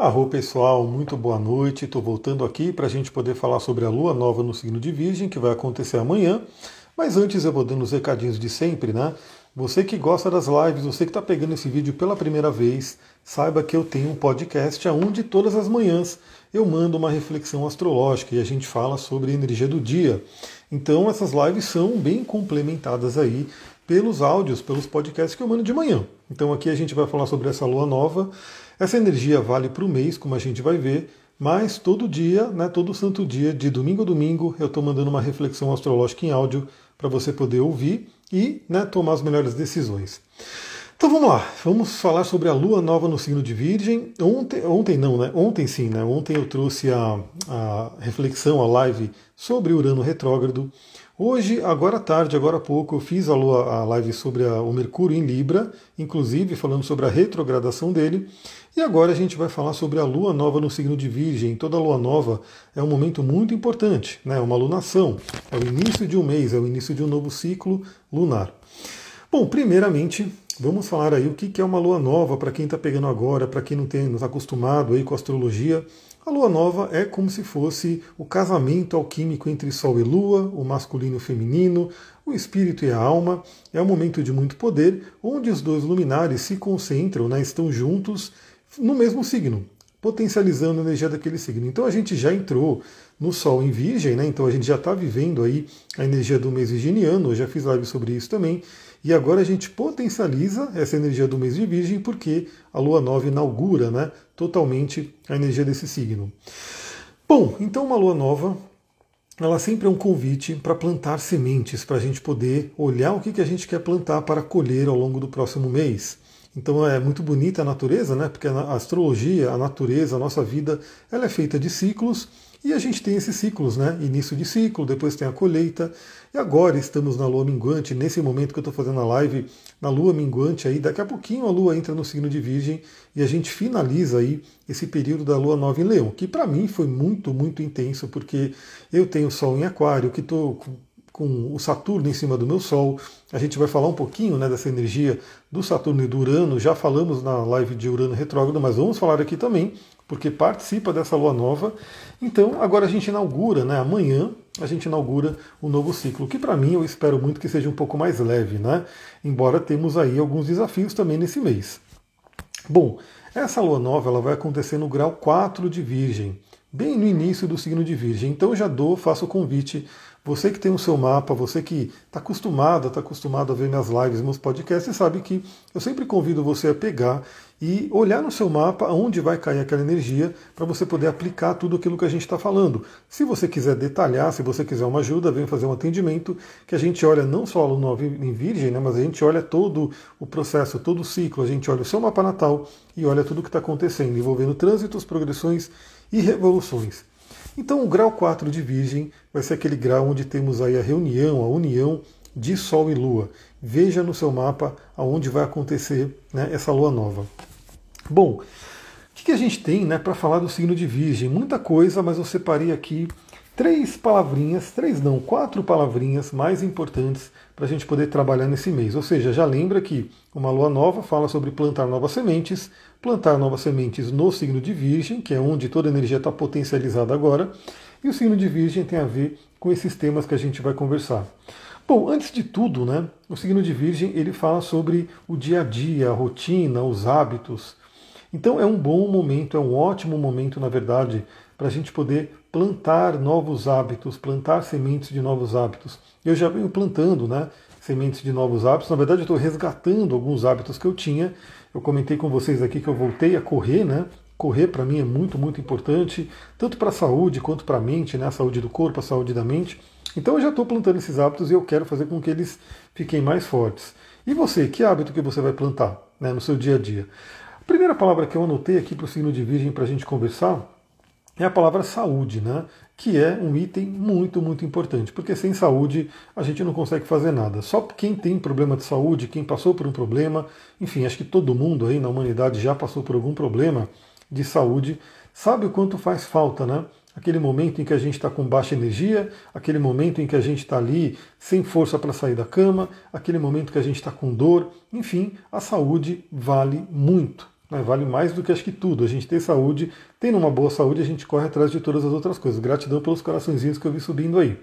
Arro pessoal, muito boa noite. Estou voltando aqui para a gente poder falar sobre a lua nova no signo de Virgem, que vai acontecer amanhã. Mas antes eu vou dando os recadinhos de sempre, né? Você que gosta das lives, você que está pegando esse vídeo pela primeira vez, saiba que eu tenho um podcast onde todas as manhãs eu mando uma reflexão astrológica e a gente fala sobre a energia do dia. Então essas lives são bem complementadas aí pelos áudios, pelos podcasts que eu mando de manhã. Então aqui a gente vai falar sobre essa lua nova. Essa energia vale para o mês, como a gente vai ver, mas todo dia, né, todo santo dia, de domingo a domingo, eu estou mandando uma reflexão astrológica em áudio para você poder ouvir e né, tomar as melhores decisões. Então vamos lá, vamos falar sobre a lua nova no signo de Virgem. Ontem, ontem não, né? Ontem sim, né? Ontem eu trouxe a, a reflexão, a live sobre Urano retrógrado. Hoje, agora à tarde, agora há pouco, eu fiz a, lua, a live sobre a, o Mercúrio em Libra, inclusive falando sobre a retrogradação dele. E agora a gente vai falar sobre a lua nova no signo de Virgem. Toda lua nova é um momento muito importante, né? É uma lunação, é o início de um mês, é o início de um novo ciclo lunar. Bom, primeiramente, vamos falar aí o que é uma lua nova para quem está pegando agora, para quem não está acostumado aí com astrologia. A lua nova é como se fosse o casamento alquímico entre Sol e Lua, o masculino e o feminino, o espírito e a alma. É um momento de muito poder, onde os dois luminares se concentram, né, estão juntos no mesmo signo, potencializando a energia daquele signo. Então a gente já entrou no Sol em Virgem, né, então a gente já está vivendo aí a energia do mês virginiano, eu já fiz live sobre isso também. E agora a gente potencializa essa energia do mês de Virgem porque a Lua nova inaugura né, totalmente a energia desse signo. Bom, então uma Lua nova, ela sempre é um convite para plantar sementes, para a gente poder olhar o que, que a gente quer plantar para colher ao longo do próximo mês. Então é muito bonita a natureza, né? Porque a astrologia, a natureza, a nossa vida, ela é feita de ciclos e a gente tem esses ciclos, né? Início de ciclo, depois tem a colheita. E agora estamos na lua minguante, nesse momento que eu estou fazendo a live, na lua minguante aí, daqui a pouquinho a lua entra no signo de Virgem e a gente finaliza aí esse período da lua nova em Leão, que para mim foi muito, muito intenso, porque eu tenho Sol em Aquário, que estou com o Saturno em cima do meu Sol. A gente vai falar um pouquinho né, dessa energia do Saturno e do Urano. Já falamos na live de Urano retrógrado, mas vamos falar aqui também porque participa dessa lua nova. Então, agora a gente inaugura, né? Amanhã a gente inaugura um novo ciclo, que para mim eu espero muito que seja um pouco mais leve, né? Embora temos aí alguns desafios também nesse mês. Bom, essa lua nova ela vai acontecer no grau 4 de Virgem, bem no início do signo de Virgem. Então já dou, faço o convite você que tem o seu mapa, você que está acostumado, está acostumado a ver minhas lives, meus podcasts, sabe que eu sempre convido você a pegar e olhar no seu mapa onde vai cair aquela energia para você poder aplicar tudo aquilo que a gente está falando. Se você quiser detalhar, se você quiser uma ajuda, vem fazer um atendimento que a gente olha não só a lua em virgem, né, mas a gente olha todo o processo, todo o ciclo, a gente olha o seu mapa natal e olha tudo o que está acontecendo, envolvendo trânsitos, progressões e revoluções. Então o grau 4 de Virgem vai ser aquele grau onde temos aí a reunião, a união de Sol e Lua. Veja no seu mapa aonde vai acontecer né, essa Lua nova. Bom, o que, que a gente tem né, para falar do signo de Virgem? Muita coisa, mas eu separei aqui três palavrinhas, três não, quatro palavrinhas mais importantes para a gente poder trabalhar nesse mês. Ou seja, já lembra que uma lua nova fala sobre plantar novas sementes, plantar novas sementes no signo de Virgem, que é onde toda a energia está potencializada agora, e o signo de Virgem tem a ver com esses temas que a gente vai conversar. Bom, antes de tudo, né, o signo de Virgem ele fala sobre o dia a dia, a rotina, os hábitos. Então é um bom momento, é um ótimo momento, na verdade, para a gente poder plantar novos hábitos, plantar sementes de novos hábitos. Eu já venho plantando, né, sementes de novos hábitos. Na verdade, eu estou resgatando alguns hábitos que eu tinha eu comentei com vocês aqui que eu voltei a correr, né? Correr para mim é muito, muito importante, tanto para a saúde quanto para a mente, né? A saúde do corpo, a saúde da mente. Então eu já estou plantando esses hábitos e eu quero fazer com que eles fiquem mais fortes. E você, que hábito que você vai plantar né, no seu dia a dia? A primeira palavra que eu anotei aqui para o signo de Virgem para a gente conversar é a palavra saúde, né? que é um item muito, muito importante, porque sem saúde a gente não consegue fazer nada. Só quem tem problema de saúde, quem passou por um problema, enfim, acho que todo mundo aí na humanidade já passou por algum problema de saúde, sabe o quanto faz falta, né? Aquele momento em que a gente está com baixa energia, aquele momento em que a gente está ali sem força para sair da cama, aquele momento que a gente está com dor, enfim, a saúde vale muito. Né? Vale mais do que acho que tudo. A gente ter saúde, tendo uma boa saúde, a gente corre atrás de todas as outras coisas. Gratidão pelos coraçõezinhos que eu vi subindo aí.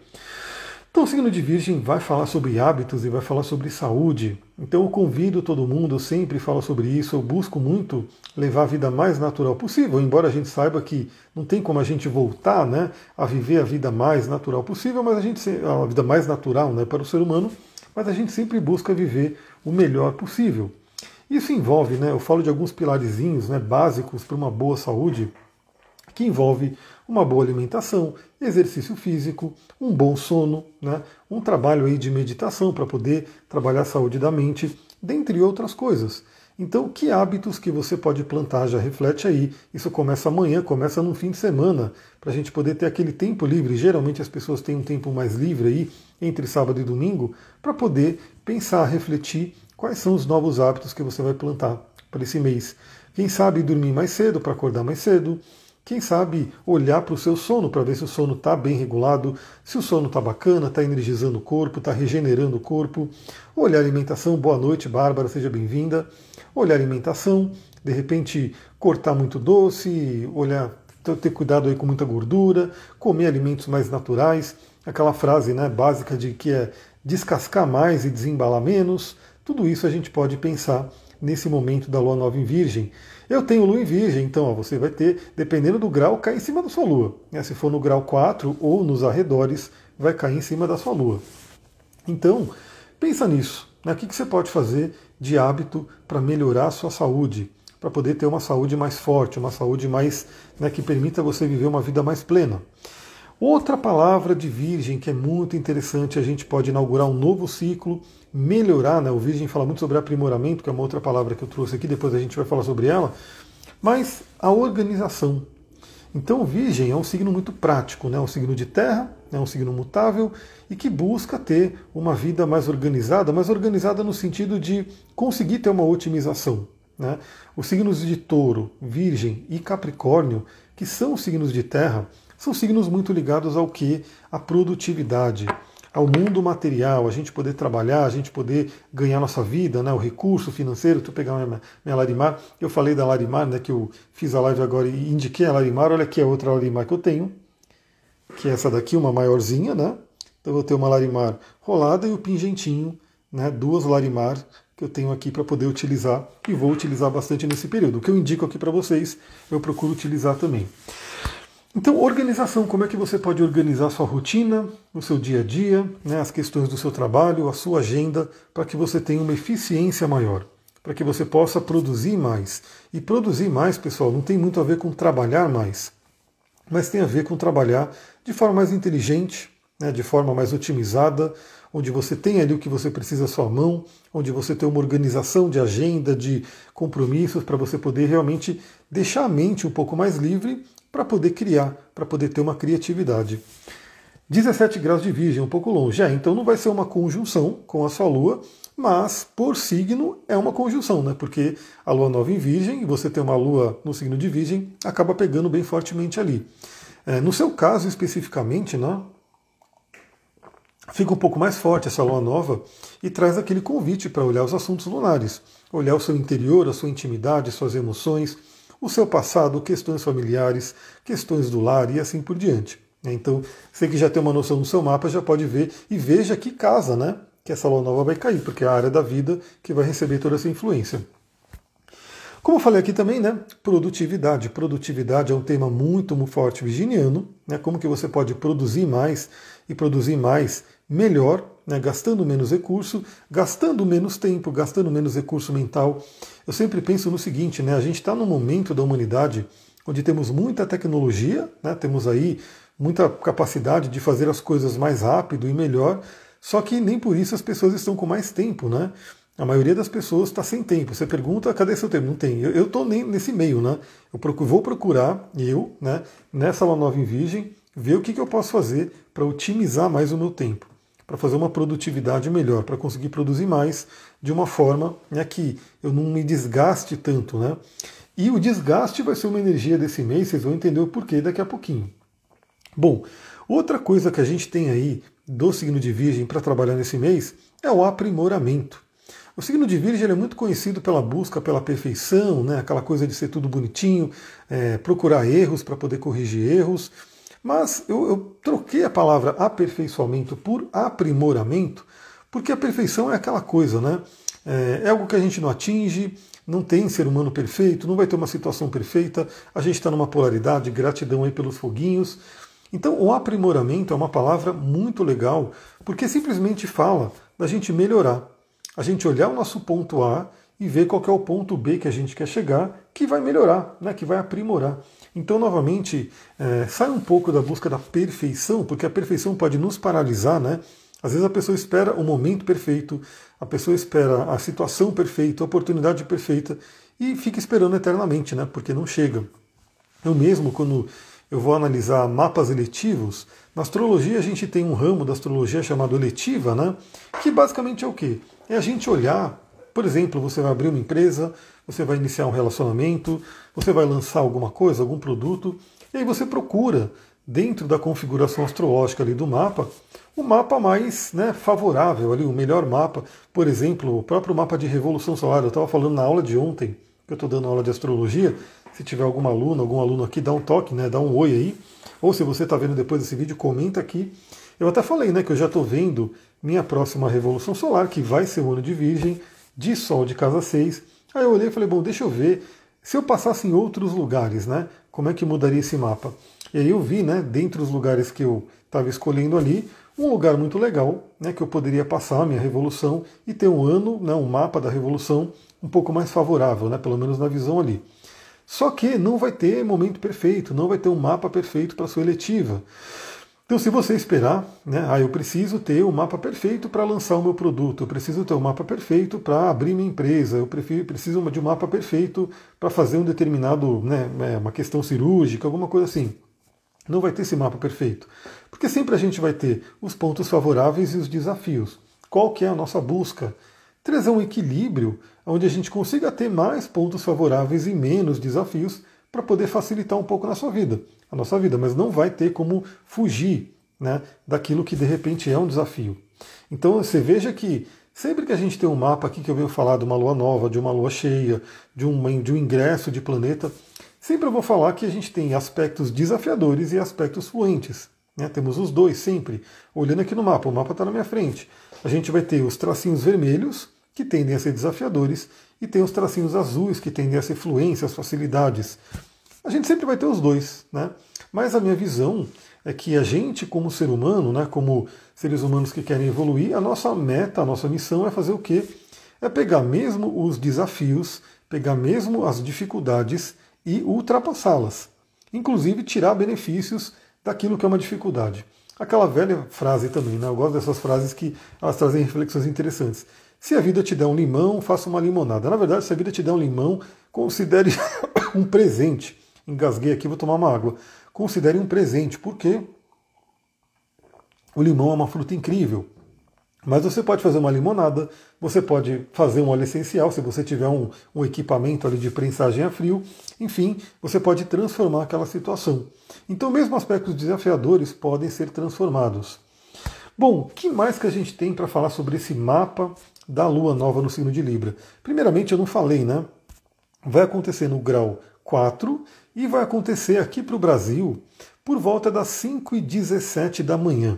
Então, o signo de Virgem vai falar sobre hábitos e vai falar sobre saúde. Então, eu convido todo mundo, eu sempre falo sobre isso, eu busco muito levar a vida mais natural possível, embora a gente saiba que não tem como a gente voltar né, a viver a vida mais natural possível, mas a gente a vida mais natural né, para o ser humano, mas a gente sempre busca viver o melhor possível. Isso envolve, né, eu falo de alguns pilarezinhos né, básicos para uma boa saúde, que envolve uma boa alimentação, exercício físico, um bom sono, né, um trabalho aí de meditação para poder trabalhar a saúde da mente, dentre outras coisas. Então, que hábitos que você pode plantar? Já reflete aí. Isso começa amanhã, começa no fim de semana, para a gente poder ter aquele tempo livre. Geralmente as pessoas têm um tempo mais livre aí, entre sábado e domingo, para poder pensar, refletir quais são os novos hábitos que você vai plantar para esse mês. Quem sabe dormir mais cedo para acordar mais cedo, quem sabe olhar para o seu sono para ver se o sono está bem regulado, se o sono está bacana, está energizando o corpo, está regenerando o corpo. Olhar alimentação, boa noite, Bárbara, seja bem-vinda. Olhar alimentação, de repente cortar muito doce, olhar, ter cuidado aí com muita gordura, comer alimentos mais naturais. Aquela frase né, básica de que é descascar mais e desembalar menos. Tudo isso a gente pode pensar nesse momento da lua nova em Virgem. Eu tenho lua em Virgem, então ó, você vai ter, dependendo do grau, cair em cima da sua lua. Né? Se for no grau 4 ou nos arredores, vai cair em cima da sua lua. Então, pensa nisso. Né? O que, que você pode fazer de hábito para melhorar a sua saúde? Para poder ter uma saúde mais forte, uma saúde mais né, que permita você viver uma vida mais plena. Outra palavra de Virgem que é muito interessante, a gente pode inaugurar um novo ciclo, melhorar, né? O Virgem fala muito sobre aprimoramento, que é uma outra palavra que eu trouxe aqui, depois a gente vai falar sobre ela, mas a organização. Então, Virgem é um signo muito prático, né? um signo de terra, é um signo mutável e que busca ter uma vida mais organizada, mais organizada no sentido de conseguir ter uma otimização. Né? Os signos de touro, virgem e capricórnio, que são signos de terra, são signos muito ligados ao que? A produtividade, ao mundo material, a gente poder trabalhar, a gente poder ganhar nossa vida, né, o recurso financeiro. Tu pegar minha, minha Larimar, eu falei da Larimar, né, que eu fiz a live agora e indiquei a Larimar. Olha aqui a outra Larimar que eu tenho, que é essa daqui, uma maiorzinha, né? Então eu vou ter uma Larimar rolada e o pingentinho, né, duas Larimar que eu tenho aqui para poder utilizar e vou utilizar bastante nesse período. O que eu indico aqui para vocês, eu procuro utilizar também. Então, organização, como é que você pode organizar sua rotina, o seu dia a dia, né, as questões do seu trabalho, a sua agenda, para que você tenha uma eficiência maior, para que você possa produzir mais. E produzir mais, pessoal, não tem muito a ver com trabalhar mais, mas tem a ver com trabalhar de forma mais inteligente, né, de forma mais otimizada, onde você tem ali o que você precisa à sua mão, onde você tem uma organização de agenda, de compromissos, para você poder realmente deixar a mente um pouco mais livre para poder criar, para poder ter uma criatividade. 17 graus de Virgem, um pouco longe. É, então não vai ser uma conjunção com a sua Lua, mas por signo é uma conjunção, né? Porque a Lua nova em Virgem, e você tem uma Lua no signo de Virgem, acaba pegando bem fortemente ali. É, no seu caso especificamente, né? Fica um pouco mais forte essa lua nova e traz aquele convite para olhar os assuntos lunares, olhar o seu interior, a sua intimidade, suas emoções, o seu passado, questões familiares, questões do lar e assim por diante. Então, você que já tem uma noção do seu mapa já pode ver e veja que casa, né? Que essa lua nova vai cair, porque é a área da vida que vai receber toda essa influência. Como eu falei aqui também, né? Produtividade. Produtividade é um tema muito, muito forte virginiano, né? Como que você pode produzir mais e produzir mais melhor, né? gastando menos recurso, gastando menos tempo, gastando menos recurso mental. Eu sempre penso no seguinte, né? A gente está num momento da humanidade onde temos muita tecnologia, né? temos aí muita capacidade de fazer as coisas mais rápido e melhor, só que nem por isso as pessoas estão com mais tempo, né? A maioria das pessoas está sem tempo. Você pergunta, cadê seu tempo? Não tem. Eu estou nem nesse meio, né? Eu procuro, vou procurar, eu, né, nessa nova em Virgem, ver o que, que eu posso fazer para otimizar mais o meu tempo para fazer uma produtividade melhor, para conseguir produzir mais de uma forma né, que eu não me desgaste tanto. Né? E o desgaste vai ser uma energia desse mês, vocês vão entender o porquê daqui a pouquinho. Bom, outra coisa que a gente tem aí do signo de Virgem para trabalhar nesse mês é o aprimoramento. O signo de Virgem é muito conhecido pela busca pela perfeição, né? aquela coisa de ser tudo bonitinho, é, procurar erros para poder corrigir erros. Mas eu, eu troquei a palavra aperfeiçoamento por aprimoramento, porque a perfeição é aquela coisa, né? É, é algo que a gente não atinge, não tem ser humano perfeito, não vai ter uma situação perfeita, a gente está numa polaridade, gratidão aí pelos foguinhos. Então, o aprimoramento é uma palavra muito legal, porque simplesmente fala da gente melhorar a gente olhar o nosso ponto A e ver qual é o ponto B que a gente quer chegar, que vai melhorar, né, que vai aprimorar. Então, novamente, é, sai um pouco da busca da perfeição, porque a perfeição pode nos paralisar, né? Às vezes a pessoa espera o momento perfeito, a pessoa espera a situação perfeita, a oportunidade perfeita e fica esperando eternamente, né? Porque não chega. Eu mesmo, quando eu vou analisar mapas eletivos, na astrologia a gente tem um ramo da astrologia chamado eletiva, né? Que basicamente é o quê? É a gente olhar, por exemplo, você vai abrir uma empresa, você vai iniciar um relacionamento, você vai lançar alguma coisa, algum produto, e aí você procura, dentro da configuração astrológica ali do mapa, o mapa mais né, favorável, ali, o melhor mapa. Por exemplo, o próprio mapa de revolução solar. Eu estava falando na aula de ontem, que eu estou dando aula de astrologia. Se tiver alguma aluna, algum aluno aqui, dá um toque, né, dá um oi aí. Ou se você está vendo depois desse vídeo, comenta aqui. Eu até falei né, que eu já estou vendo minha próxima revolução solar, que vai ser o ano de Virgem, de Sol de casa 6. Aí eu olhei e falei, bom, deixa eu ver se eu passasse em outros lugares, né? Como é que mudaria esse mapa? E aí eu vi, né, dentre os lugares que eu estava escolhendo ali, um lugar muito legal, né, que eu poderia passar a minha revolução e ter um ano, né, um mapa da revolução um pouco mais favorável, né, pelo menos na visão ali. Só que não vai ter momento perfeito, não vai ter um mapa perfeito para sua eletiva. Então, se você esperar, né, ah, eu preciso ter o um mapa perfeito para lançar o meu produto, eu preciso ter o um mapa perfeito para abrir minha empresa, eu prefiro, preciso de um mapa perfeito para fazer um determinado, né, é, uma questão cirúrgica, alguma coisa assim. Não vai ter esse mapa perfeito, porque sempre a gente vai ter os pontos favoráveis e os desafios. Qual que é a nossa busca? Trazer um equilíbrio onde a gente consiga ter mais pontos favoráveis e menos desafios para poder facilitar um pouco na sua vida, a nossa vida, mas não vai ter como fugir né, daquilo que de repente é um desafio. Então você veja que sempre que a gente tem um mapa aqui que eu venho falar de uma lua nova, de uma lua cheia, de um, de um ingresso de planeta, sempre eu vou falar que a gente tem aspectos desafiadores e aspectos fluentes. Né? Temos os dois sempre. Olhando aqui no mapa, o mapa está na minha frente. A gente vai ter os tracinhos vermelhos, que tendem a ser desafiadores, e tem os tracinhos azuis, que tendem a ser fluências, facilidades. A gente sempre vai ter os dois, né? Mas a minha visão é que a gente, como ser humano, né, como seres humanos que querem evoluir, a nossa meta, a nossa missão é fazer o quê? É pegar mesmo os desafios, pegar mesmo as dificuldades e ultrapassá-las. Inclusive tirar benefícios daquilo que é uma dificuldade. Aquela velha frase também, né? Eu gosto dessas frases que elas trazem reflexões interessantes. Se a vida te der um limão, faça uma limonada. Na verdade, se a vida te der um limão, considere um presente. Engasguei aqui, vou tomar uma água. Considere um presente, porque o limão é uma fruta incrível. Mas você pode fazer uma limonada, você pode fazer um óleo essencial, se você tiver um, um equipamento ali de prensagem a frio, enfim, você pode transformar aquela situação. Então, mesmo aspectos desafiadores podem ser transformados. Bom, que mais que a gente tem para falar sobre esse mapa da lua nova no signo de Libra. Primeiramente, eu não falei, né? Vai acontecer no grau 4 e vai acontecer aqui para o Brasil por volta das 5 e 17 da manhã.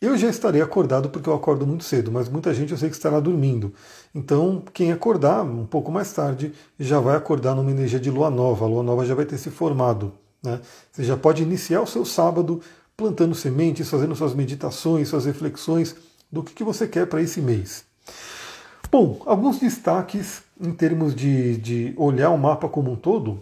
Eu já estarei acordado porque eu acordo muito cedo, mas muita gente eu sei que estará dormindo. Então, quem acordar um pouco mais tarde já vai acordar numa energia de lua nova. A lua nova já vai ter se formado. Né? Você já pode iniciar o seu sábado plantando sementes, fazendo suas meditações, suas reflexões do que, que você quer para esse mês. Bom, alguns destaques em termos de, de olhar o mapa como um todo.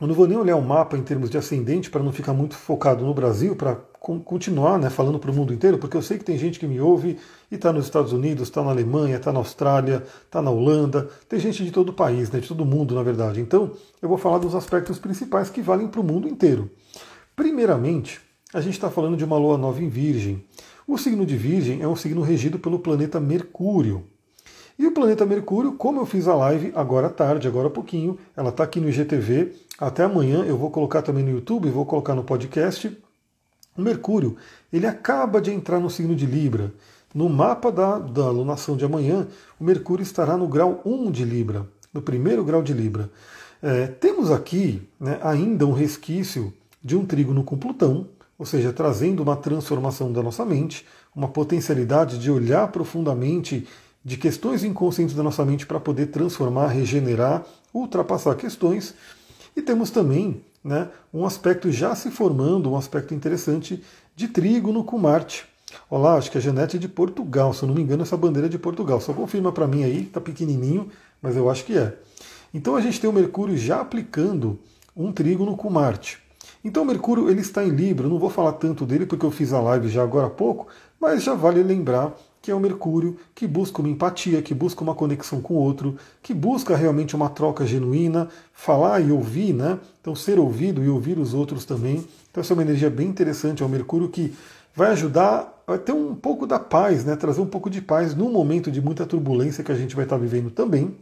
Eu não vou nem olhar o mapa em termos de ascendente para não ficar muito focado no Brasil, para continuar né, falando para o mundo inteiro, porque eu sei que tem gente que me ouve e está nos Estados Unidos, está na Alemanha, está na Austrália, está na Holanda, tem gente de todo o país, né, de todo mundo, na verdade. Então, eu vou falar dos aspectos principais que valem para o mundo inteiro. Primeiramente, a gente está falando de uma lua nova em Virgem. O signo de Virgem é um signo regido pelo planeta Mercúrio. E o planeta Mercúrio, como eu fiz a live agora à tarde, agora há pouquinho, ela está aqui no IGTV. Até amanhã eu vou colocar também no YouTube, vou colocar no podcast. O Mercúrio, ele acaba de entrar no signo de Libra. no mapa da, da alunação de amanhã, o Mercúrio estará no grau 1 de Libra, no primeiro grau de Libra. É, temos aqui né, ainda um resquício de um trígono com Plutão, ou seja, trazendo uma transformação da nossa mente, uma potencialidade de olhar profundamente de questões inconscientes da nossa mente para poder transformar, regenerar, ultrapassar questões. E temos também né, um aspecto já se formando, um aspecto interessante de trígono com Marte. Olá, acho que a Janete é de Portugal, se eu não me engano, essa bandeira é de Portugal. Só confirma para mim aí, tá pequenininho, mas eu acho que é. Então a gente tem o Mercúrio já aplicando um trígono com Marte. Então o Mercúrio ele está em Libra, eu não vou falar tanto dele porque eu fiz a live já agora há pouco, mas já vale lembrar que é o Mercúrio que busca uma empatia, que busca uma conexão com o outro, que busca realmente uma troca genuína, falar e ouvir, né? Então ser ouvido e ouvir os outros também. Então essa é uma energia bem interessante, é o Mercúrio que vai ajudar a ter um pouco da paz, né? trazer um pouco de paz num momento de muita turbulência que a gente vai estar vivendo também.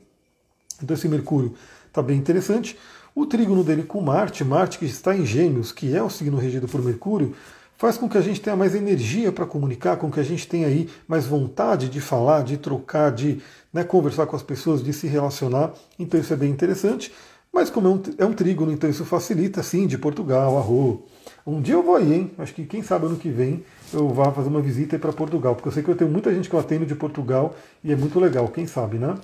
Então esse Mercúrio está bem interessante. O trígono dele com Marte, Marte que está em Gêmeos, que é o signo regido por Mercúrio, faz com que a gente tenha mais energia para comunicar, com que a gente tenha aí mais vontade de falar, de trocar, de né, conversar com as pessoas, de se relacionar. Então isso é bem interessante. Mas como é um, é um trígono, então isso facilita, sim, de Portugal, Arro, um dia eu vou aí, hein? Acho que quem sabe ano que vem eu vá fazer uma visita para Portugal, porque eu sei que eu tenho muita gente que eu atendo de Portugal e é muito legal, quem sabe, né?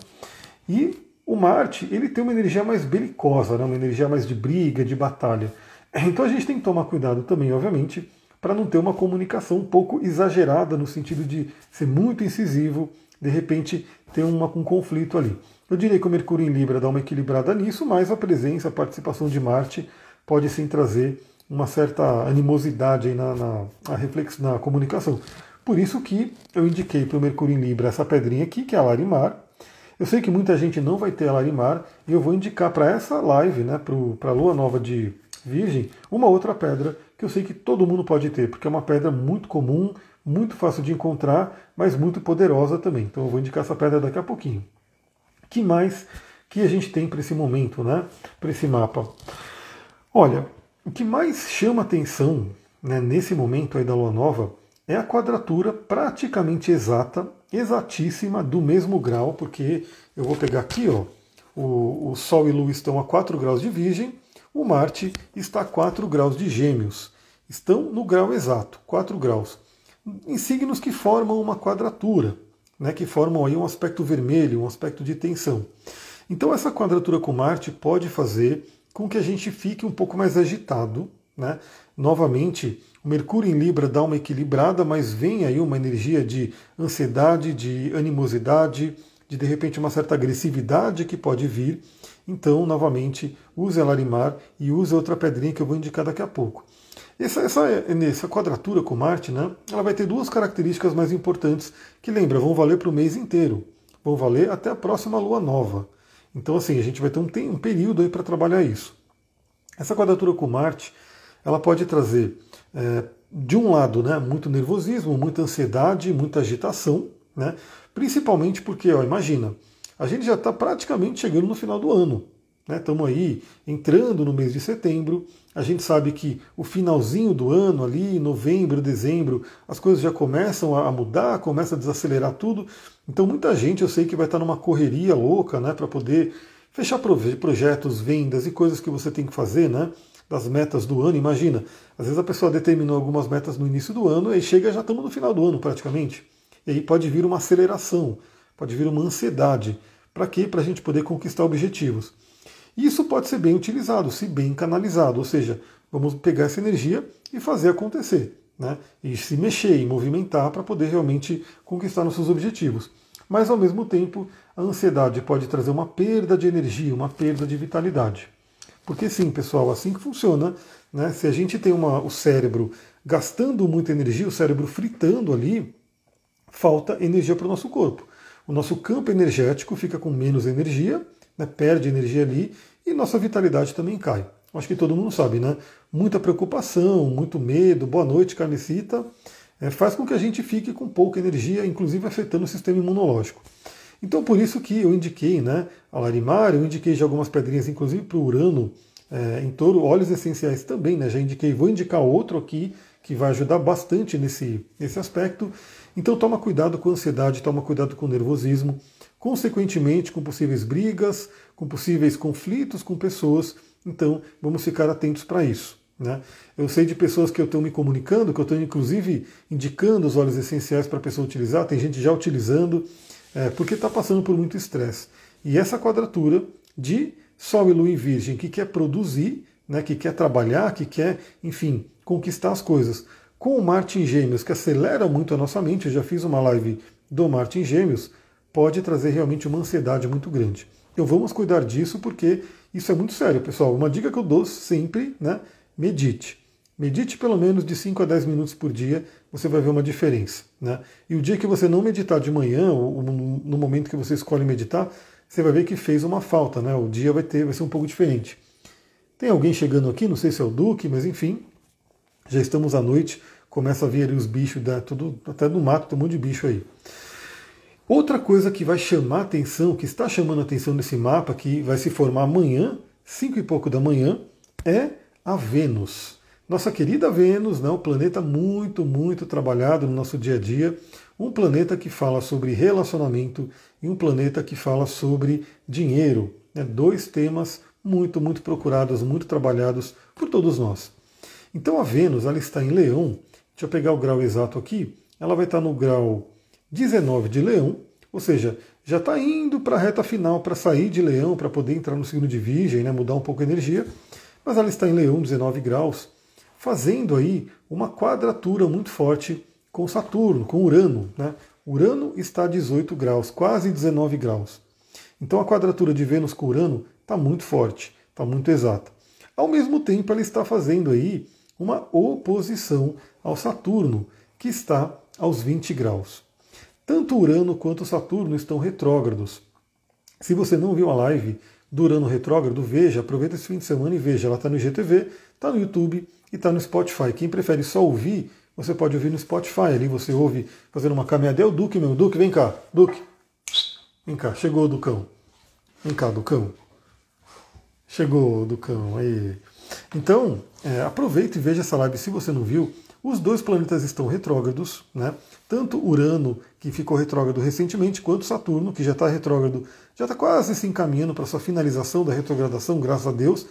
E o Marte, ele tem uma energia mais belicosa, né? uma energia mais de briga, de batalha. Então a gente tem que tomar cuidado também, obviamente, para não ter uma comunicação um pouco exagerada no sentido de ser muito incisivo, de repente ter uma, um conflito ali. Eu diria que o Mercúrio em Libra dá uma equilibrada nisso, mas a presença, a participação de Marte pode sim trazer uma certa animosidade na, na, na, reflex, na comunicação. Por isso que eu indiquei para o Mercúrio em Libra essa pedrinha aqui, que é a Larimar. Eu sei que muita gente não vai ter a Larimar, e eu vou indicar para essa live, né, para a Lua Nova de Virgem, uma outra pedra que eu sei que todo mundo pode ter, porque é uma pedra muito comum, muito fácil de encontrar, mas muito poderosa também. Então eu vou indicar essa pedra daqui a pouquinho. que mais que a gente tem para esse momento, né, para esse mapa? Olha, o que mais chama atenção né, nesse momento aí da lua nova é a quadratura praticamente exata, exatíssima, do mesmo grau, porque eu vou pegar aqui, ó, o, o Sol e Lua estão a 4 graus de Virgem, o Marte está a 4 graus de Gêmeos. Estão no grau exato, 4 graus. Em signos que formam uma quadratura, né, que formam aí um aspecto vermelho, um aspecto de tensão. Então essa quadratura com Marte pode fazer com que a gente fique um pouco mais agitado. Né? Novamente, o Mercúrio em Libra dá uma equilibrada, mas vem aí uma energia de ansiedade, de animosidade, de de repente uma certa agressividade que pode vir. Então, novamente, use a Larimar e use outra pedrinha que eu vou indicar daqui a pouco. Essa, essa, essa quadratura com Marte, né, ela vai ter duas características mais importantes que, lembra, vão valer para o mês inteiro. Vão valer até a próxima lua nova. Então, assim, a gente vai ter um, tem um período aí para trabalhar isso. Essa quadratura com Marte, ela pode trazer, é, de um lado, né, muito nervosismo, muita ansiedade, muita agitação, né, principalmente porque, ó, imagina, a gente já está praticamente chegando no final do ano. Estamos né, aí entrando no mês de setembro. A gente sabe que o finalzinho do ano, ali, novembro, dezembro, as coisas já começam a mudar, começa a desacelerar tudo. Então muita gente eu sei que vai estar numa correria louca, né, para poder fechar projetos, vendas e coisas que você tem que fazer, né, das metas do ano. Imagina, às vezes a pessoa determinou algumas metas no início do ano e chega já estamos no final do ano praticamente. E aí pode vir uma aceleração, pode vir uma ansiedade. Para quê? Para a gente poder conquistar objetivos. Isso pode ser bem utilizado, se bem canalizado, ou seja, vamos pegar essa energia e fazer acontecer, né? E se mexer e movimentar para poder realmente conquistar nossos objetivos. Mas ao mesmo tempo, a ansiedade pode trazer uma perda de energia, uma perda de vitalidade. Porque sim, pessoal, assim que funciona, né? Se a gente tem uma, o cérebro gastando muita energia, o cérebro fritando ali, falta energia para o nosso corpo. O nosso campo energético fica com menos energia, né, perde energia ali e nossa vitalidade também cai. Acho que todo mundo sabe, né? Muita preocupação, muito medo, boa noite, carnecita, é, faz com que a gente fique com pouca energia, inclusive afetando o sistema imunológico. Então, por isso que eu indiquei né, a Larimar, eu indiquei já algumas pedrinhas, inclusive para o Urano, é, em touro, óleos essenciais também, né? Já indiquei, vou indicar outro aqui, que vai ajudar bastante nesse, nesse aspecto. Então toma cuidado com a ansiedade, toma cuidado com o nervosismo, consequentemente com possíveis brigas, com possíveis conflitos com pessoas. Então vamos ficar atentos para isso. Né? Eu sei de pessoas que eu estou me comunicando, que eu estou inclusive indicando os óleos essenciais para a pessoa utilizar, tem gente já utilizando, é, porque está passando por muito estresse. E essa quadratura de Sol e Lua em Virgem, que quer produzir, né, que quer trabalhar, que quer, enfim, conquistar as coisas. Com o Marte em Gêmeos, que acelera muito a nossa mente, eu já fiz uma live do Marte em Gêmeos, pode trazer realmente uma ansiedade muito grande. Então vamos cuidar disso porque isso é muito sério, pessoal. Uma dica que eu dou sempre, né? medite. Medite pelo menos de 5 a 10 minutos por dia, você vai ver uma diferença. Né? E o dia que você não meditar de manhã, ou no momento que você escolhe meditar, você vai ver que fez uma falta, né? O dia vai ter, vai ser um pouco diferente. Tem alguém chegando aqui, não sei se é o Duque, mas enfim, já estamos à noite, começa a vir ali os bichos, da, tudo, até no mato tem um monte de bicho aí. Outra coisa que vai chamar atenção, que está chamando atenção nesse mapa, que vai se formar amanhã, 5 e pouco da manhã, é a Vênus. Nossa querida Vênus, né, um planeta muito, muito trabalhado no nosso dia a dia, um planeta que fala sobre relacionamento e um planeta que fala sobre dinheiro. Né, dois temas muito, muito procurados, muito trabalhados por todos nós. Então a Vênus ela está em Leão. Deixa eu pegar o grau exato aqui. Ela vai estar no grau 19 de Leão, ou seja, já está indo para a reta final para sair de Leão, para poder entrar no signo de Virgem, né, mudar um pouco a energia mas ela está em Leão, 19 graus, fazendo aí uma quadratura muito forte com Saturno, com Urano. Né? Urano está a 18 graus, quase 19 graus. Então a quadratura de Vênus com Urano está muito forte, está muito exata. Ao mesmo tempo, ela está fazendo aí uma oposição ao Saturno, que está aos 20 graus. Tanto Urano quanto Saturno estão retrógrados. Se você não viu a live do Urano Retrógrado, veja, aproveita esse fim de semana e veja. Ela está no IGTV, está no YouTube e está no Spotify. Quem prefere só ouvir, você pode ouvir no Spotify. Ali você ouve fazendo uma caminhada. É o Duque meu. Duque, vem cá. Duque. Vem cá. Chegou o Ducão. Vem cá, Ducão. Chegou Ducão. Aí. Então, é, aproveita e veja essa live se você não viu. Os dois planetas estão retrógrados, né? Tanto Urano, que ficou retrógrado recentemente, quanto Saturno, que já está retrógrado, já está quase se encaminhando para sua finalização da retrogradação, graças a Deus.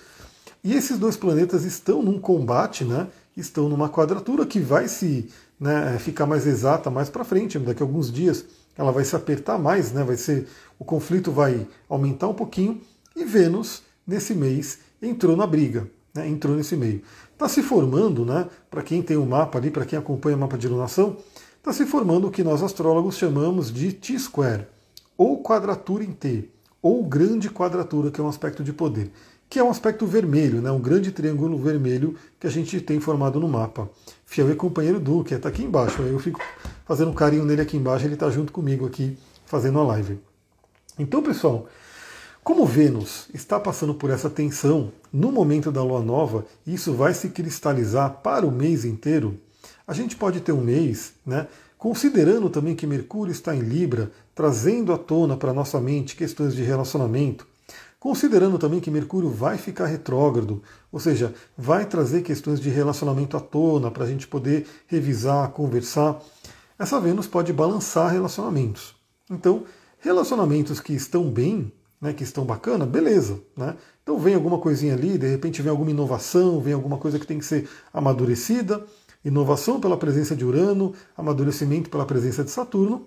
E esses dois planetas estão num combate, né? Estão numa quadratura que vai se né, ficar mais exata mais para frente, daqui a alguns dias ela vai se apertar mais, né? Vai ser o conflito vai aumentar um pouquinho e Vênus nesse mês entrou na briga, né, entrou nesse meio. Está se formando, né, para quem tem o um mapa ali, para quem acompanha o mapa de iluminação, está se formando o que nós astrólogos chamamos de T-square, ou quadratura em T, ou grande quadratura, que é um aspecto de poder, que é um aspecto vermelho, né, um grande triângulo vermelho que a gente tem formado no mapa. Fiel e companheiro Duque, está aqui embaixo, eu fico fazendo carinho nele aqui embaixo, ele está junto comigo aqui fazendo a live. Então, pessoal, como Vênus está passando por essa tensão no momento da lua nova, e isso vai se cristalizar para o mês inteiro, a gente pode ter um mês, né, considerando também que Mercúrio está em Libra, trazendo à tona para nossa mente questões de relacionamento, considerando também que Mercúrio vai ficar retrógrado, ou seja, vai trazer questões de relacionamento à tona para a gente poder revisar, conversar. Essa Vênus pode balançar relacionamentos. Então, relacionamentos que estão bem né, que estão bacana, beleza. Né? Então vem alguma coisinha ali, de repente vem alguma inovação, vem alguma coisa que tem que ser amadurecida. Inovação pela presença de Urano, amadurecimento pela presença de Saturno.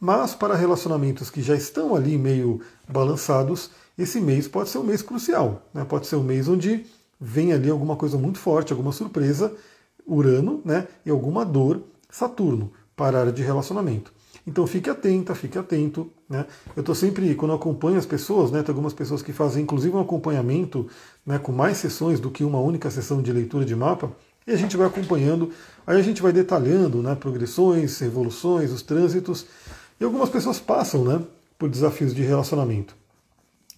Mas para relacionamentos que já estão ali meio balançados, esse mês pode ser um mês crucial. Né? Pode ser um mês onde vem ali alguma coisa muito forte, alguma surpresa, Urano, né? e alguma dor, Saturno, para a área de relacionamento. Então fique atenta, fique atento. Né? Eu estou sempre, quando acompanho as pessoas, né, tem algumas pessoas que fazem inclusive um acompanhamento né, com mais sessões do que uma única sessão de leitura de mapa, e a gente vai acompanhando, aí a gente vai detalhando né, progressões, revoluções, os trânsitos, e algumas pessoas passam né, por desafios de relacionamento.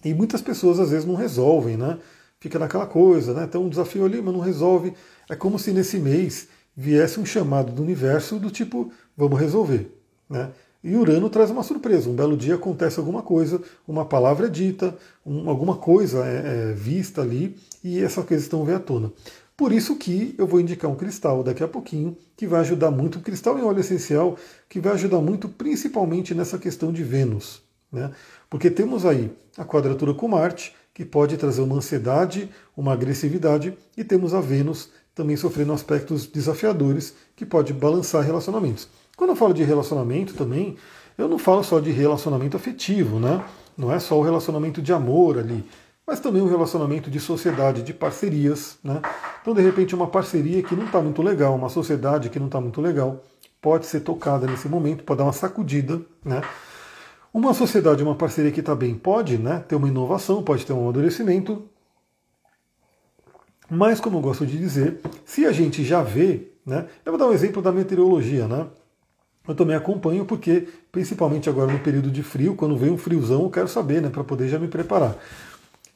E muitas pessoas às vezes não resolvem, né? Fica naquela coisa, né? Tem um desafio ali, mas não resolve. É como se nesse mês viesse um chamado do universo do tipo, vamos resolver. Né? E Urano traz uma surpresa. Um belo dia acontece alguma coisa, uma palavra é dita, um, alguma coisa é, é, vista ali e essas questão vem à tona. Por isso que eu vou indicar um cristal daqui a pouquinho, que vai ajudar muito, um cristal em óleo essencial, que vai ajudar muito principalmente nessa questão de Vênus. Né? Porque temos aí a quadratura com Marte, que pode trazer uma ansiedade, uma agressividade, e temos a Vênus também sofrendo aspectos desafiadores, que pode balançar relacionamentos. Quando eu falo de relacionamento também, eu não falo só de relacionamento afetivo, né? Não é só o relacionamento de amor ali, mas também o relacionamento de sociedade, de parcerias. Né? Então, de repente, uma parceria que não está muito legal, uma sociedade que não está muito legal, pode ser tocada nesse momento, pode dar uma sacudida. Né? Uma sociedade, uma parceria que está bem, pode né, ter uma inovação, pode ter um amadurecimento. Mas, como eu gosto de dizer, se a gente já vê, né, eu vou dar um exemplo da meteorologia, né? Eu também acompanho porque, principalmente agora no período de frio, quando vem um friozão, eu quero saber, né, para poder já me preparar.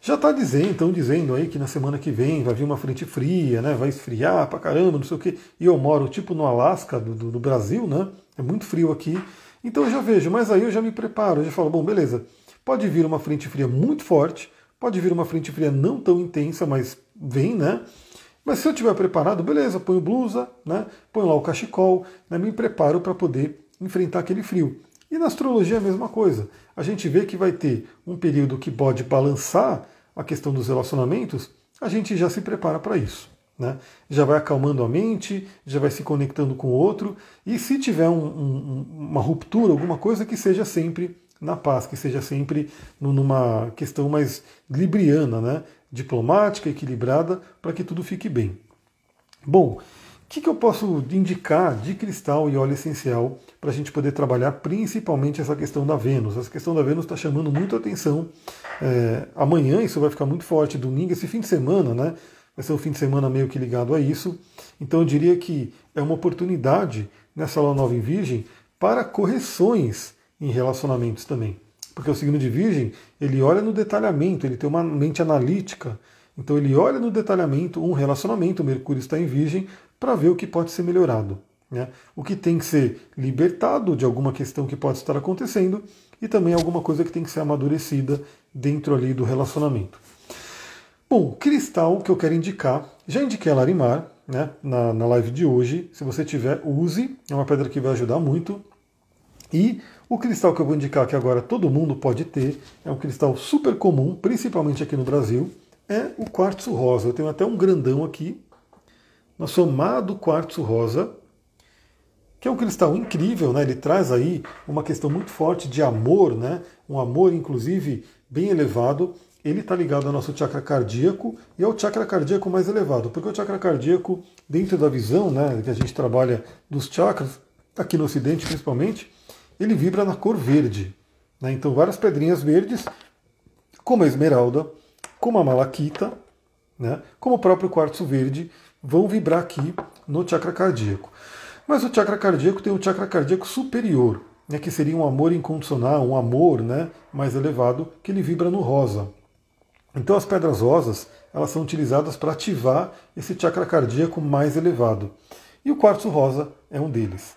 Já está dizendo, então dizendo aí que na semana que vem vai vir uma frente fria, né? Vai esfriar pra caramba, não sei o quê. E eu moro tipo no Alasca do, do, do Brasil, né? É muito frio aqui. Então eu já vejo, mas aí eu já me preparo, eu já falo, bom, beleza, pode vir uma frente fria muito forte, pode vir uma frente fria não tão intensa, mas vem, né? Mas se eu estiver preparado, beleza, ponho blusa, né? Ponho lá o cachecol, né? me preparo para poder enfrentar aquele frio. E na astrologia é a mesma coisa. A gente vê que vai ter um período que pode balançar a questão dos relacionamentos, a gente já se prepara para isso. Né? Já vai acalmando a mente, já vai se conectando com o outro, e se tiver um, um, uma ruptura, alguma coisa, que seja sempre na paz, que seja sempre numa questão mais libriana, né? Diplomática, equilibrada, para que tudo fique bem. Bom, o que, que, eu posso indicar de cristal e óleo essencial para a gente poder trabalhar principalmente essa questão da Vênus? Essa questão da Vênus está chamando muito atenção. É, amanhã isso vai ficar muito forte, domingo, esse fim de semana, né? Vai ser um fim de semana meio que ligado a isso. Então eu diria que é uma oportunidade nessa lua nova em Virgem para correções em relacionamentos também. Porque o signo de Virgem, ele olha no detalhamento, ele tem uma mente analítica. Então ele olha no detalhamento um relacionamento, Mercúrio está em Virgem, para ver o que pode ser melhorado. Né? O que tem que ser libertado de alguma questão que pode estar acontecendo e também alguma coisa que tem que ser amadurecida dentro ali do relacionamento. Bom, cristal que eu quero indicar, já indiquei a Larimar né, na, na live de hoje. Se você tiver, use, é uma pedra que vai ajudar muito. E o cristal que eu vou indicar que agora todo mundo pode ter, é um cristal super comum, principalmente aqui no Brasil, é o quartzo rosa. Eu tenho até um grandão aqui, nosso amado quartzo rosa, que é um cristal incrível, né? Ele traz aí uma questão muito forte de amor, né? Um amor, inclusive, bem elevado. Ele está ligado ao nosso chakra cardíaco e ao chakra cardíaco mais elevado, porque o chakra cardíaco, dentro da visão, né, que a gente trabalha dos chakras, aqui no Ocidente principalmente, ele vibra na cor verde. Né? Então, várias pedrinhas verdes, como a esmeralda, como a malaquita, né, como o próprio quartzo verde, vão vibrar aqui no chakra cardíaco. Mas o chakra cardíaco tem o chakra cardíaco superior, né, que seria um amor incondicional, um amor né, mais elevado, que ele vibra no rosa. Então as pedras rosas elas são utilizadas para ativar esse chakra cardíaco mais elevado. E o quartzo rosa é um deles.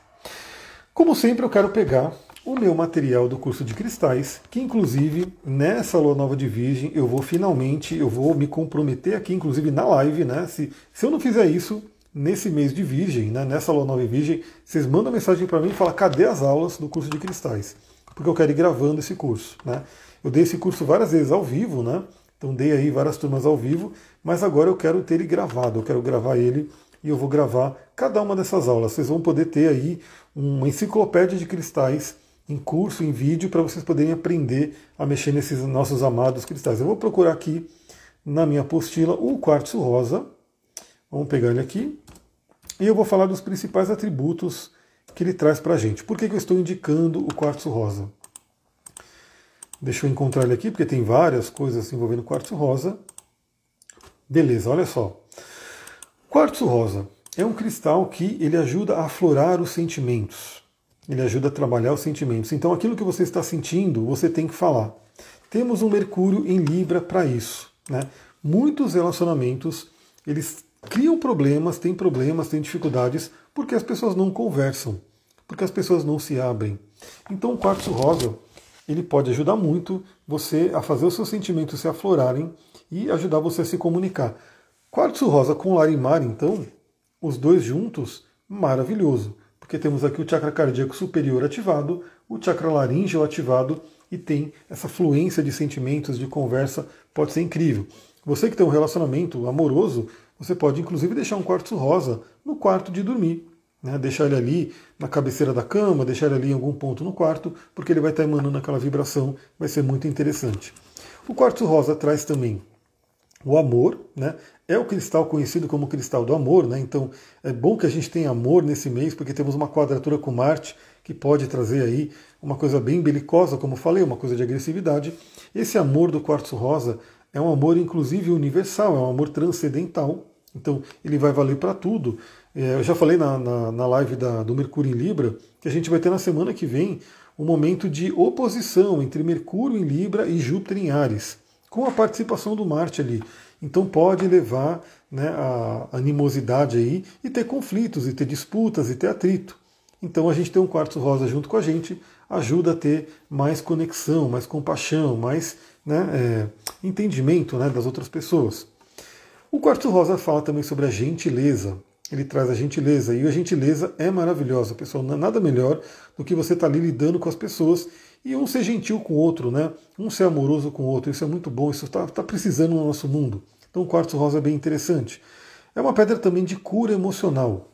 Como sempre, eu quero pegar o meu material do curso de cristais, que inclusive nessa lua nova de virgem eu vou finalmente, eu vou me comprometer aqui, inclusive na live, né? Se, se eu não fizer isso nesse mês de virgem, né, nessa lua nova de virgem, vocês mandam mensagem para mim e falam cadê as aulas do curso de cristais? Porque eu quero ir gravando esse curso, né? Eu dei esse curso várias vezes ao vivo, né? Então dei aí várias turmas ao vivo, mas agora eu quero ter ele gravado, eu quero gravar ele e eu vou gravar cada uma dessas aulas. Vocês vão poder ter aí uma enciclopédia de cristais em curso, em vídeo, para vocês poderem aprender a mexer nesses nossos amados cristais. Eu vou procurar aqui na minha apostila o quartzo rosa. Vamos pegar ele aqui. E eu vou falar dos principais atributos que ele traz para a gente. Por que, que eu estou indicando o quartzo rosa? Deixa eu encontrar ele aqui, porque tem várias coisas envolvendo quartzo rosa. Beleza, olha só. Quartzo rosa é um cristal que ele ajuda a aflorar os sentimentos. Ele ajuda a trabalhar os sentimentos. Então, aquilo que você está sentindo, você tem que falar. Temos um Mercúrio em Libra para isso. Né? Muitos relacionamentos eles criam problemas, têm problemas, têm dificuldades, porque as pessoas não conversam, porque as pessoas não se abrem. Então, o quartzo rosa ele pode ajudar muito você a fazer os seus sentimentos se aflorarem e ajudar você a se comunicar. Quartzo rosa com larimar, então, os dois juntos, maravilhoso, porque temos aqui o chakra cardíaco superior ativado, o chakra laríngeo ativado e tem essa fluência de sentimentos, de conversa, pode ser incrível. Você que tem um relacionamento amoroso, você pode inclusive deixar um quartzo rosa no quarto de dormir. Né? Deixar ele ali na cabeceira da cama, deixar ele ali em algum ponto no quarto, porque ele vai estar emanando aquela vibração, vai ser muito interessante. O quartzo rosa traz também o amor, né? É o cristal conhecido como cristal do amor, né? Então é bom que a gente tenha amor nesse mês, porque temos uma quadratura com Marte que pode trazer aí uma coisa bem belicosa, como falei, uma coisa de agressividade. Esse amor do quartzo rosa é um amor inclusive universal, é um amor transcendental. Então ele vai valer para tudo. É, eu já falei na, na, na live da, do Mercúrio em Libra que a gente vai ter na semana que vem um momento de oposição entre Mercúrio em Libra e Júpiter em Ares, com a participação do Marte ali. Então pode levar né, a animosidade aí e ter conflitos, e ter disputas, e ter atrito. Então a gente tem um quartzo rosa junto com a gente, ajuda a ter mais conexão, mais compaixão, mais né, é, entendimento né, das outras pessoas. O quartzo rosa fala também sobre a gentileza. Ele traz a gentileza e a gentileza é maravilhosa, pessoal. Nada melhor do que você estar tá ali lidando com as pessoas e um ser gentil com o outro, né? Um ser amoroso com o outro. Isso é muito bom, isso está tá precisando no nosso mundo. Então o quartzo rosa é bem interessante. É uma pedra também de cura emocional.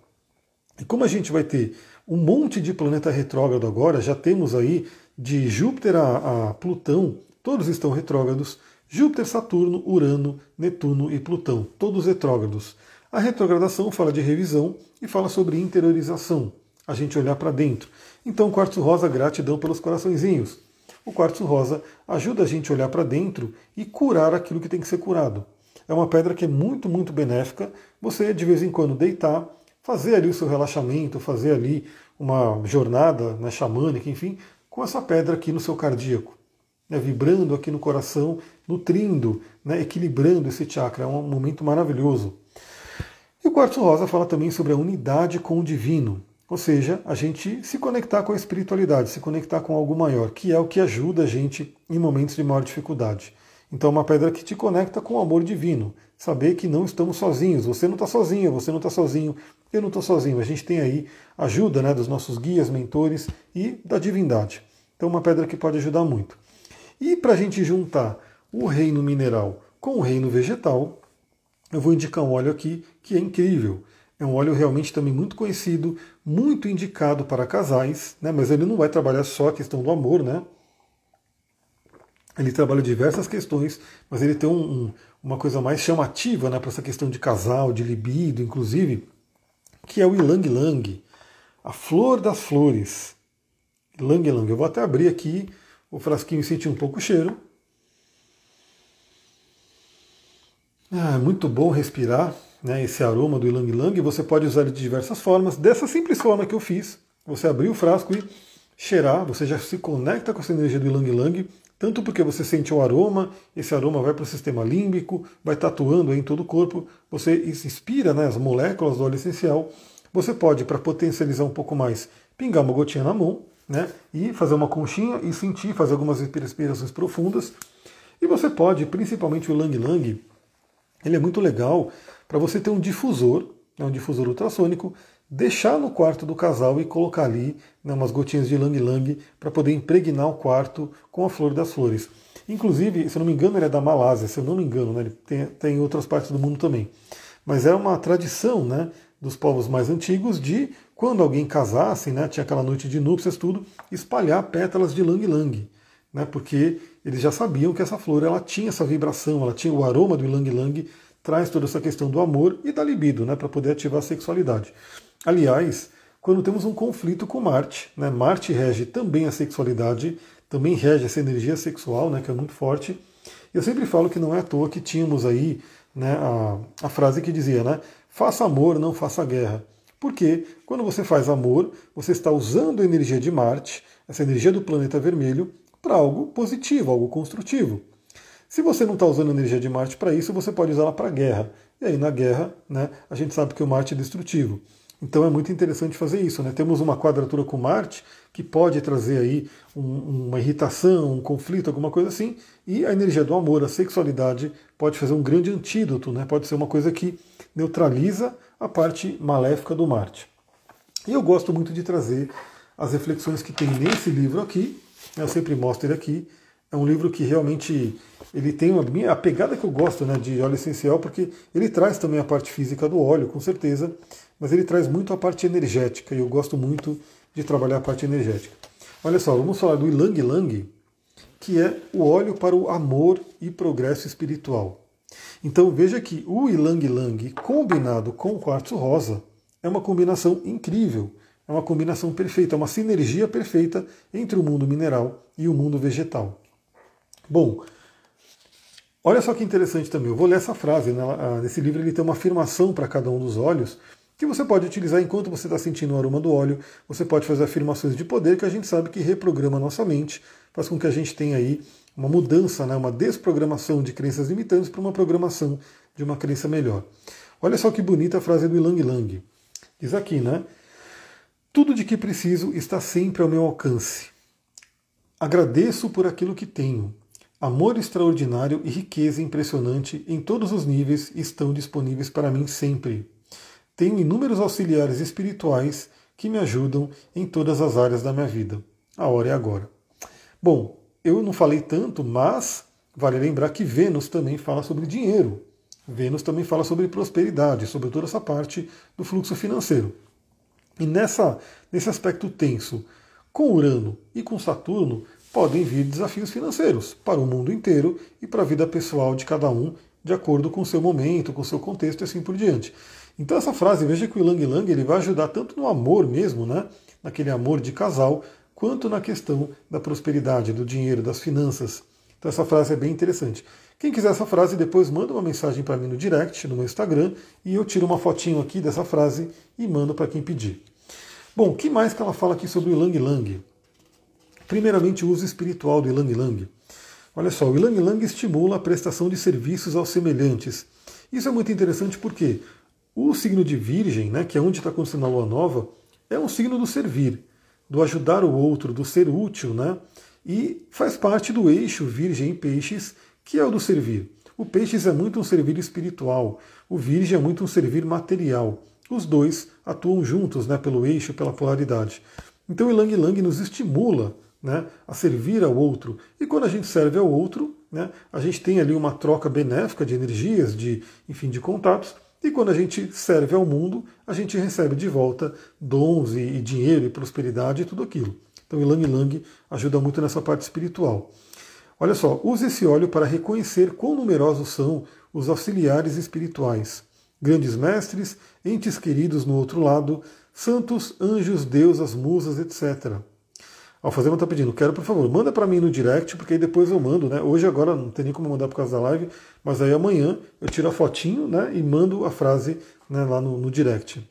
E como a gente vai ter um monte de planeta retrógrado agora, já temos aí de Júpiter a, a Plutão, todos estão retrógrados. Júpiter, Saturno, Urano, Netuno e Plutão, todos retrógrados. A retrogradação fala de revisão e fala sobre interiorização, a gente olhar para dentro. Então, o quartzo rosa, gratidão pelos coraçõezinhos. O quartzo rosa ajuda a gente a olhar para dentro e curar aquilo que tem que ser curado. É uma pedra que é muito, muito benéfica. Você, de vez em quando, deitar, fazer ali o seu relaxamento, fazer ali uma jornada né, xamânica, enfim, com essa pedra aqui no seu cardíaco, né, vibrando aqui no coração, nutrindo, né, equilibrando esse chakra. É um momento maravilhoso. E o quartzo rosa fala também sobre a unidade com o divino, ou seja, a gente se conectar com a espiritualidade, se conectar com algo maior, que é o que ajuda a gente em momentos de maior dificuldade. Então, é uma pedra que te conecta com o amor divino. Saber que não estamos sozinhos. Você não está sozinho, você não está sozinho, eu não estou sozinho. A gente tem aí ajuda né, dos nossos guias, mentores e da divindade. Então, uma pedra que pode ajudar muito. E para a gente juntar o reino mineral com o reino vegetal, eu vou indicar um óleo aqui que é incrível. É um óleo realmente também muito conhecido, muito indicado para casais, né? mas ele não vai trabalhar só a questão do amor, né? Ele trabalha diversas questões, mas ele tem um, um, uma coisa mais chamativa né, para essa questão de casal, de libido, inclusive, que é o Ilang Lang, a flor das flores. Ilang Lang. Eu vou até abrir aqui o frasquinho e sentir um pouco o cheiro. Ah, muito bom respirar né, esse aroma do Ilang Lang. Você pode usar ele de diversas formas. Dessa simples forma que eu fiz, você abrir o frasco e cheirar, você já se conecta com essa energia do Ilang Lang tanto porque você sente o aroma, esse aroma vai para o sistema límbico, vai tatuando em todo o corpo, você inspira né, as moléculas do óleo essencial. Você pode, para potencializar um pouco mais, pingar uma gotinha na mão, né, e fazer uma conchinha e sentir, fazer algumas respirações profundas. E você pode, principalmente o Lang Lang, ele é muito legal para você ter um difusor, né, um difusor ultrassônico, deixar no quarto do casal e colocar ali né, umas gotinhas de lang lang para poder impregnar o quarto com a flor das flores. Inclusive, se eu não me engano, ele é da Malásia, se eu não me engano, né, ele tem, tem em outras partes do mundo também. Mas é uma tradição né, dos povos mais antigos de, quando alguém casasse, né, tinha aquela noite de núpcias, tudo, espalhar pétalas de lang lang. Né, porque eles já sabiam que essa flor ela tinha essa vibração, ela tinha o aroma do lang lang, traz toda essa questão do amor e da libido, né, para poder ativar a sexualidade. Aliás, quando temos um conflito com Marte, né, Marte rege também a sexualidade, também rege essa energia sexual, né, que é muito forte. Eu sempre falo que não é à toa que tínhamos aí né, a, a frase que dizia, né, faça amor, não faça guerra. Porque quando você faz amor, você está usando a energia de Marte, essa energia do planeta vermelho, para algo positivo, algo construtivo. Se você não está usando a energia de Marte para isso, você pode usá-la para guerra. E aí na guerra, né, a gente sabe que o Marte é destrutivo. Então é muito interessante fazer isso. Né? Temos uma quadratura com Marte que pode trazer aí um, uma irritação, um conflito, alguma coisa assim, e a energia do amor, a sexualidade, pode fazer um grande antídoto, né? pode ser uma coisa que neutraliza a parte maléfica do Marte. E eu gosto muito de trazer as reflexões que tem nesse livro aqui, eu sempre mostro ele aqui, é um livro que realmente ele tem uma, a pegada que eu gosto né, de óleo essencial, porque ele traz também a parte física do óleo, com certeza, mas ele traz muito a parte energética, e eu gosto muito de trabalhar a parte energética. Olha só, vamos falar do Ilang Ilang, que é o óleo para o amor e progresso espiritual. Então veja que o Ilang Ilang combinado com o quartzo rosa é uma combinação incrível, é uma combinação perfeita, é uma sinergia perfeita entre o mundo mineral e o mundo vegetal. Bom, olha só que interessante também. Eu vou ler essa frase. Né? Ah, nesse livro ele tem uma afirmação para cada um dos óleos que você pode utilizar enquanto você está sentindo o aroma do óleo. Você pode fazer afirmações de poder que a gente sabe que reprograma a nossa mente, faz com que a gente tenha aí uma mudança, né? uma desprogramação de crenças limitantes para uma programação de uma crença melhor. Olha só que bonita a frase do Ilang Lang. Diz aqui, né? Tudo de que preciso está sempre ao meu alcance. Agradeço por aquilo que tenho. Amor extraordinário e riqueza impressionante em todos os níveis estão disponíveis para mim sempre. Tenho inúmeros auxiliares espirituais que me ajudam em todas as áreas da minha vida. A hora é agora. Bom, eu não falei tanto, mas vale lembrar que Vênus também fala sobre dinheiro. Vênus também fala sobre prosperidade, sobre toda essa parte do fluxo financeiro. E nessa, nesse aspecto tenso, com Urano e com Saturno, podem vir desafios financeiros para o mundo inteiro e para a vida pessoal de cada um, de acordo com o seu momento, com o seu contexto e assim por diante. Então essa frase, veja que o Lang Lang ele vai ajudar tanto no amor mesmo, né, naquele amor de casal, quanto na questão da prosperidade, do dinheiro, das finanças. Então essa frase é bem interessante. Quem quiser essa frase, depois manda uma mensagem para mim no direct, no meu Instagram, e eu tiro uma fotinho aqui dessa frase e mando para quem pedir. Bom, que mais que ela fala aqui sobre o Lang Lang? Primeiramente, o uso espiritual do Ilang Ilang. Olha só, o Ilang Ilang estimula a prestação de serviços aos semelhantes. Isso é muito interessante porque o signo de Virgem, né, que é onde está acontecendo a lua nova, é um signo do servir, do ajudar o outro, do ser útil, né? E faz parte do eixo Virgem e Peixes, que é o do servir. O Peixes é muito um servir espiritual, o Virgem é muito um servir material. Os dois atuam juntos né, pelo eixo, pela polaridade. Então o Ilang Ilang nos estimula né, a servir ao outro. E quando a gente serve ao outro, né, a gente tem ali uma troca benéfica de energias, de, enfim, de contatos. E quando a gente serve ao mundo, a gente recebe de volta dons e, e dinheiro e prosperidade e tudo aquilo. Então, Ilang Ilang ajuda muito nessa parte espiritual. Olha só, use esse óleo para reconhecer quão numerosos são os auxiliares espirituais, grandes mestres, entes queridos no outro lado, santos, anjos, deusas, musas, etc. Alfazema está pedindo, quero por favor, manda para mim no direct, porque aí depois eu mando, né? Hoje agora não tem nem como mandar por causa da live, mas aí amanhã eu tiro a fotinho né, e mando a frase né, lá no, no direct.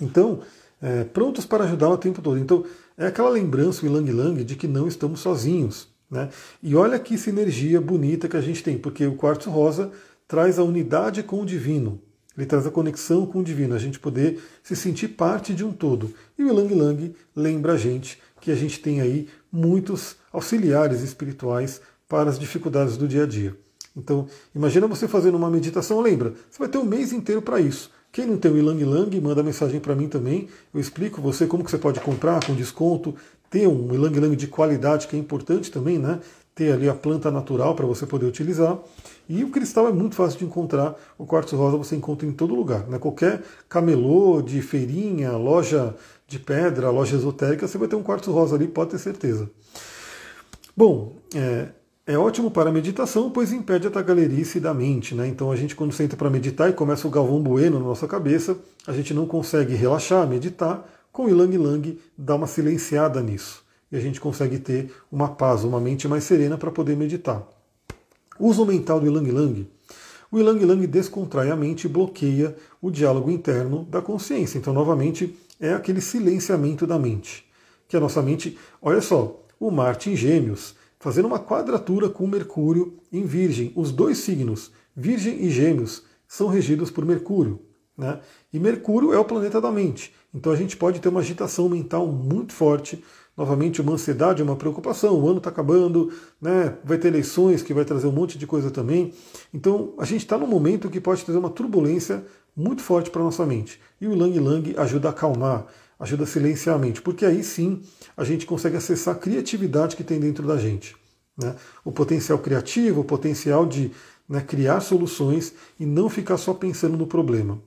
Então, é, prontos para ajudá-la o tempo todo. Então, é aquela lembrança, o Ilang Lang, de que não estamos sozinhos. Né? E olha que sinergia bonita que a gente tem, porque o quartzo rosa traz a unidade com o divino. Ele traz a conexão com o divino, a gente poder se sentir parte de um todo. E o Ilang Lang lembra a gente que a gente tem aí muitos auxiliares espirituais para as dificuldades do dia a dia. Então, imagina você fazendo uma meditação, lembra, você vai ter um mês inteiro para isso. Quem não tem o Ilang Lang, manda mensagem para mim também. Eu explico você como que você pode comprar com desconto, ter um Ilang Lang de qualidade, que é importante também, né? Ter ali a planta natural para você poder utilizar. E o cristal é muito fácil de encontrar. O quartzo rosa você encontra em todo lugar. Né? Qualquer camelô de feirinha, loja de pedra, loja esotérica, você vai ter um quartzo rosa ali, pode ter certeza. Bom, é, é ótimo para meditação, pois impede a tagalerice da mente. Né? Então a gente quando senta para meditar e começa o galvão bueno na nossa cabeça, a gente não consegue relaxar, meditar, com o Ilang Lang dá uma silenciada nisso. E a gente consegue ter uma paz, uma mente mais serena para poder meditar. Uso mental do Ilang Lang. O Ilang Lang descontrai a mente e bloqueia o diálogo interno da consciência. Então, novamente, é aquele silenciamento da mente. Que a nossa mente, olha só, o Marte em Gêmeos, fazendo uma quadratura com Mercúrio em Virgem. Os dois signos, Virgem e Gêmeos, são regidos por Mercúrio. Né? E Mercúrio é o planeta da mente. Então a gente pode ter uma agitação mental muito forte, novamente uma ansiedade, uma preocupação. O ano está acabando, né? vai ter eleições que vai trazer um monte de coisa também. Então a gente está num momento que pode trazer uma turbulência muito forte para nossa mente. E o Lang Lang ajuda a acalmar, ajuda a silenciar a mente, porque aí sim a gente consegue acessar a criatividade que tem dentro da gente. Né? O potencial criativo, o potencial de né, criar soluções e não ficar só pensando no problema.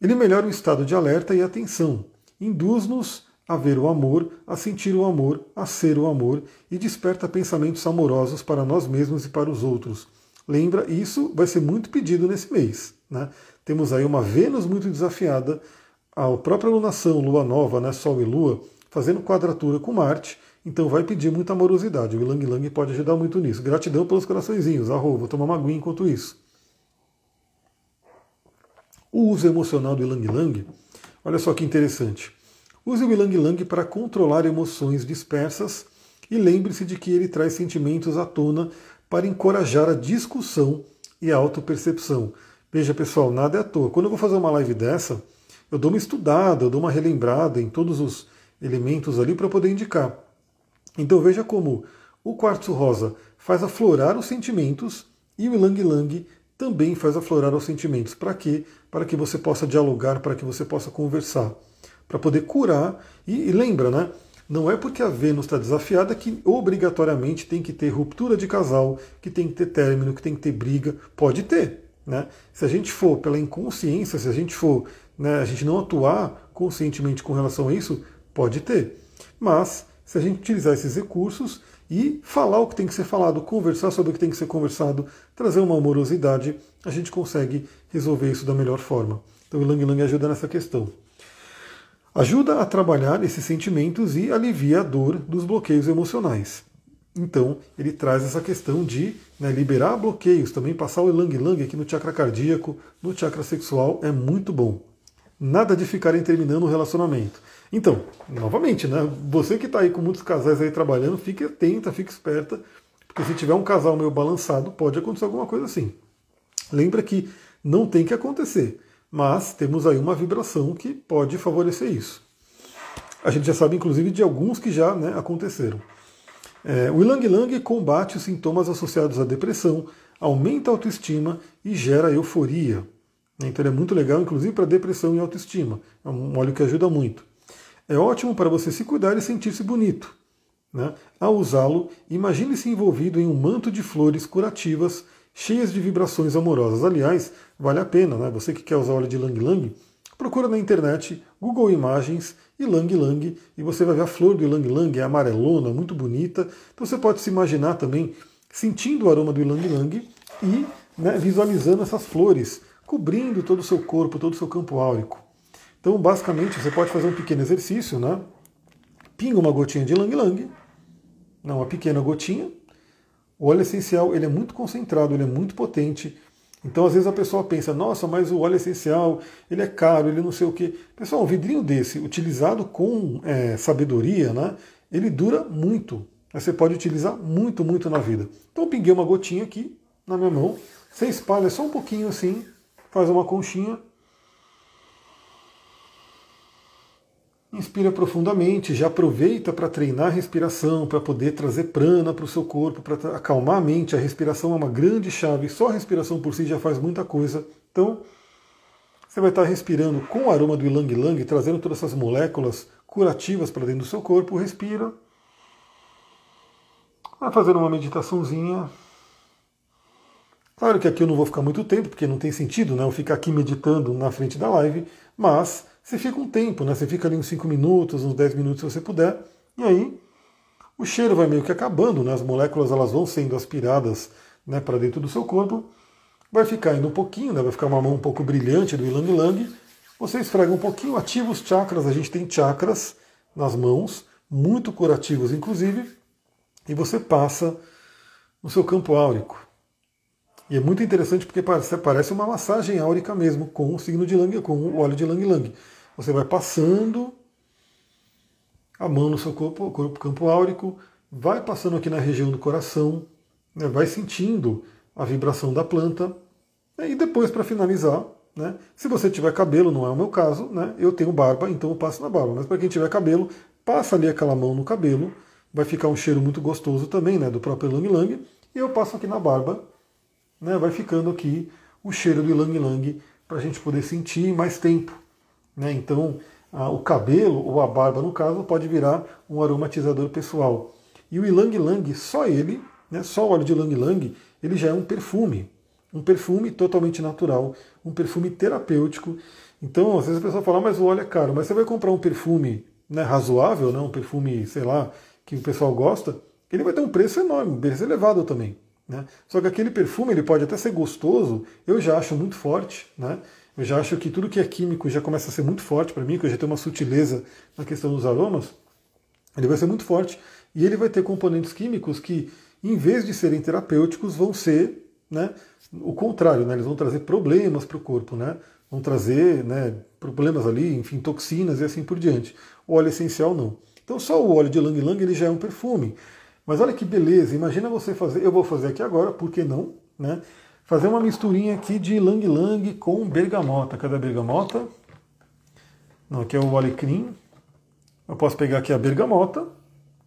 Ele melhora o estado de alerta e atenção, induz-nos a ver o amor, a sentir o amor, a ser o amor e desperta pensamentos amorosos para nós mesmos e para os outros. Lembra, isso vai ser muito pedido nesse mês. Né? Temos aí uma Vênus muito desafiada, a própria lunação, lua nova, né, Sol e Lua, fazendo quadratura com Marte, então vai pedir muita amorosidade. O Ilang Lang pode ajudar muito nisso. Gratidão pelos coraçõezinhos. Arro, vou tomar uma aguinha enquanto isso. O uso emocional do Ilang Lang, olha só que interessante. Use o Ilang Lang para controlar emoções dispersas e lembre-se de que ele traz sentimentos à tona para encorajar a discussão e a autopercepção. Veja, pessoal, nada é à toa. Quando eu vou fazer uma live dessa, eu dou uma estudada, eu dou uma relembrada em todos os elementos ali para poder indicar. Então veja como o quartzo rosa faz aflorar os sentimentos e o Ilang Lang também faz aflorar os sentimentos. Para quê? Para que você possa dialogar, para que você possa conversar, para poder curar. E, e lembra, né? Não é porque a Vênus está desafiada que obrigatoriamente tem que ter ruptura de casal, que tem que ter término, que tem que ter briga. Pode ter. Né? Se a gente for pela inconsciência, se a gente for, né, a gente não atuar conscientemente com relação a isso, pode ter. Mas se a gente utilizar esses recursos e falar o que tem que ser falado, conversar sobre o que tem que ser conversado, trazer uma amorosidade, a gente consegue resolver isso da melhor forma. Então o Lang Lang ajuda nessa questão. Ajuda a trabalhar esses sentimentos e alivia a dor dos bloqueios emocionais. Então, ele traz essa questão de né, liberar bloqueios, também passar o Lang Lang aqui no chakra cardíaco, no chakra sexual, é muito bom. Nada de ficarem terminando o relacionamento. Então, novamente, né? Você que está aí com muitos casais aí trabalhando, fique atenta, fique esperta, porque se tiver um casal meio balançado, pode acontecer alguma coisa assim. Lembra que não tem que acontecer, mas temos aí uma vibração que pode favorecer isso. A gente já sabe, inclusive, de alguns que já né, aconteceram. É, o Ilang Lang combate os sintomas associados à depressão, aumenta a autoestima e gera euforia. Então ele é muito legal, inclusive para depressão e autoestima. É um óleo que ajuda muito. É ótimo para você se cuidar e sentir-se bonito. Né? Ao usá-lo, imagine-se envolvido em um manto de flores curativas cheias de vibrações amorosas. Aliás, vale a pena, né? Você que quer usar óleo de Lang Lang, procura na internet, Google Imagens e Lang Lang, e você vai ver a flor do Lang Lang, é amarelona, muito bonita. Então você pode se imaginar também sentindo o aroma do Lang Lang e né, visualizando essas flores cobrindo todo o seu corpo, todo o seu campo áurico. Então, basicamente, você pode fazer um pequeno exercício, né? Pinga uma gotinha de Lang Lang, não, uma pequena gotinha. O óleo essencial ele é muito concentrado, ele é muito potente. Então, às vezes a pessoa pensa, nossa, mas o óleo essencial ele é caro, ele não sei o quê. Pessoal, um vidrinho desse, utilizado com é, sabedoria, né? Ele dura muito. Você pode utilizar muito, muito na vida. Então, eu pinguei uma gotinha aqui na minha mão. Você espalha só um pouquinho assim, faz uma conchinha Inspira profundamente, já aproveita para treinar a respiração, para poder trazer prana para o seu corpo, para acalmar a mente. A respiração é uma grande chave, só a respiração por si já faz muita coisa. Então, você vai estar respirando com o aroma do Ilang Lang, trazendo todas essas moléculas curativas para dentro do seu corpo. Respira. Vai fazendo uma meditaçãozinha. Claro que aqui eu não vou ficar muito tempo, porque não tem sentido né, eu ficar aqui meditando na frente da live, mas você fica um tempo, né? Você fica ali uns 5 minutos, uns 10 minutos se você puder, e aí o cheiro vai meio que acabando, né? As moléculas elas vão sendo aspiradas né, para dentro do seu corpo, vai ficar indo um pouquinho, né? Vai ficar uma mão um pouco brilhante do Ilang Lang. Você esfrega um pouquinho, ativa os chakras, a gente tem chakras nas mãos, muito curativos inclusive, e você passa no seu campo áurico. E é muito interessante porque parece, parece uma massagem áurica mesmo, com o signo de Lang, com o óleo de Lang Lang. Você vai passando a mão no seu corpo, corpo campo áurico, vai passando aqui na região do coração, né, vai sentindo a vibração da planta, e depois, para finalizar, Né? Se você tiver cabelo, não é o meu caso, né? eu tenho barba, então eu passo na barba. Mas para quem tiver cabelo, passa ali aquela mão no cabelo, vai ficar um cheiro muito gostoso também, né, do próprio Lang Lang, e eu passo aqui na barba, né, vai ficando aqui o cheiro do Lang Lang para a gente poder sentir mais tempo. Né? Então, a, o cabelo, ou a barba no caso, pode virar um aromatizador pessoal. E o Ylang Lang, só ele, né, só o óleo de Lang Lang, ele já é um perfume. Um perfume totalmente natural, um perfume terapêutico. Então, às vezes a pessoa fala, mas o óleo é caro, mas você vai comprar um perfume né, razoável, né, um perfume, sei lá, que o pessoal gosta, ele vai ter um preço enorme, um preço elevado também. Né? Só que aquele perfume ele pode até ser gostoso, eu já acho muito forte. Né? Eu já acho que tudo que é químico já começa a ser muito forte para mim, que eu já tenho uma sutileza na questão dos aromas. Ele vai ser muito forte e ele vai ter componentes químicos que, em vez de serem terapêuticos, vão ser né, o contrário, né? eles vão trazer problemas para o corpo, né? vão trazer né, problemas ali, enfim, toxinas e assim por diante. O óleo essencial não. Então só o óleo de Lang Lang ele já é um perfume. Mas olha que beleza, imagina você fazer, eu vou fazer aqui agora, por que não? Né? Fazer uma misturinha aqui de Lang Lang com bergamota. Cadê a bergamota? Não, aqui é o alecrim. Eu posso pegar aqui a bergamota,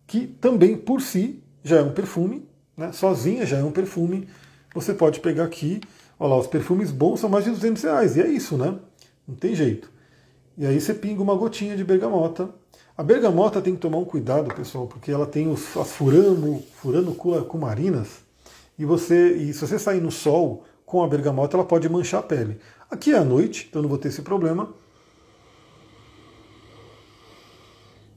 que também por si já é um perfume, né? sozinha já é um perfume. Você pode pegar aqui, olha lá, os perfumes bons são mais de 200 reais, e é isso, né? Não tem jeito. E aí você pinga uma gotinha de bergamota, a bergamota tem que tomar um cuidado, pessoal, porque ela tem os, as furano, furano cumarinas, e você, e se você sair no sol com a bergamota, ela pode manchar a pele. Aqui é à noite, então não vou ter esse problema.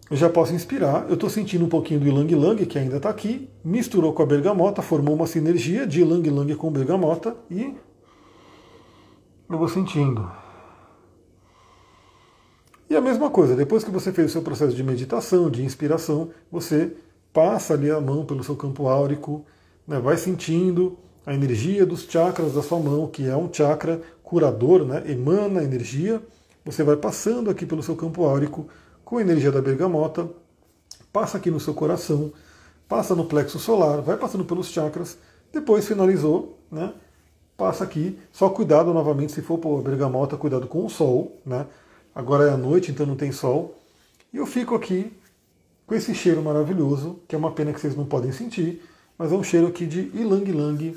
Eu já posso inspirar. Eu estou sentindo um pouquinho do Ilang Lang, que ainda está aqui. Misturou com a bergamota, formou uma sinergia de Ilang Lang com bergamota e eu vou sentindo. E a mesma coisa, depois que você fez o seu processo de meditação, de inspiração, você passa ali a mão pelo seu campo áurico, né, vai sentindo a energia dos chakras da sua mão, que é um chakra curador, né, emana energia. Você vai passando aqui pelo seu campo áurico com a energia da bergamota, passa aqui no seu coração, passa no plexo solar, vai passando pelos chakras, depois finalizou, né, passa aqui. Só cuidado novamente, se for por bergamota, cuidado com o sol, né? Agora é a noite, então não tem sol. E eu fico aqui com esse cheiro maravilhoso, que é uma pena que vocês não podem sentir, mas é um cheiro aqui de ilang ilang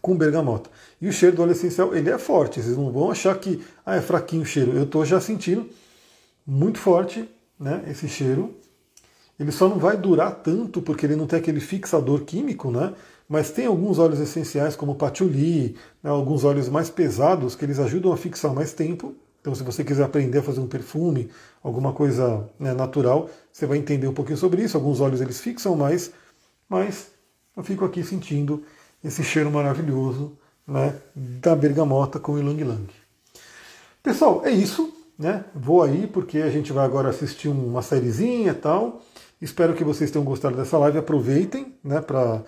com bergamota. E o cheiro do óleo essencial, ele é forte, vocês não vão achar que ah, é fraquinho o cheiro. Eu estou já sentindo muito forte né, esse cheiro. Ele só não vai durar tanto porque ele não tem aquele fixador químico, né? Mas tem alguns óleos essenciais como patchouli, né, alguns óleos mais pesados que eles ajudam a fixar mais tempo. Então, se você quiser aprender a fazer um perfume, alguma coisa né, natural, você vai entender um pouquinho sobre isso. Alguns óleos eles fixam mais, mas eu fico aqui sentindo esse cheiro maravilhoso né, da bergamota com ilang ilang. Pessoal, é isso. Né? Vou aí porque a gente vai agora assistir uma sériezinha e tal. Espero que vocês tenham gostado dessa live. Aproveitem né, para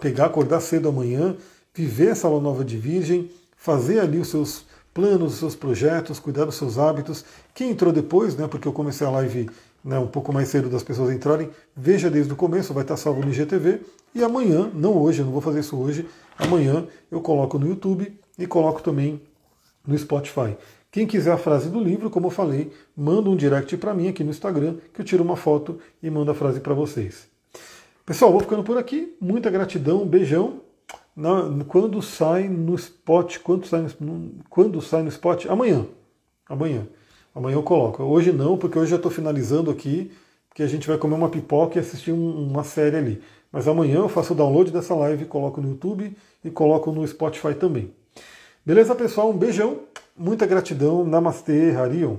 pegar, acordar cedo amanhã, viver essa aula nova de Virgem, fazer ali os seus planos, os seus projetos, cuidar dos seus hábitos. Quem entrou depois, né, porque eu comecei a live né, um pouco mais cedo das pessoas entrarem, veja desde o começo, vai estar salvo no IGTV. E amanhã, não hoje, eu não vou fazer isso hoje, amanhã eu coloco no YouTube e coloco também no Spotify. Quem quiser a frase do livro, como eu falei, manda um direct para mim aqui no Instagram, que eu tiro uma foto e mando a frase para vocês. Pessoal, vou ficando por aqui. Muita gratidão, beijão na, quando sai no spot, quando sai no, quando sai no spot? Amanhã. Amanhã. Amanhã eu coloco. Hoje não, porque hoje já estou finalizando aqui, porque a gente vai comer uma pipoca e assistir um, uma série ali. Mas amanhã eu faço o download dessa live, coloco no YouTube e coloco no Spotify também. Beleza, pessoal? Um beijão, muita gratidão. Namastê, Harion.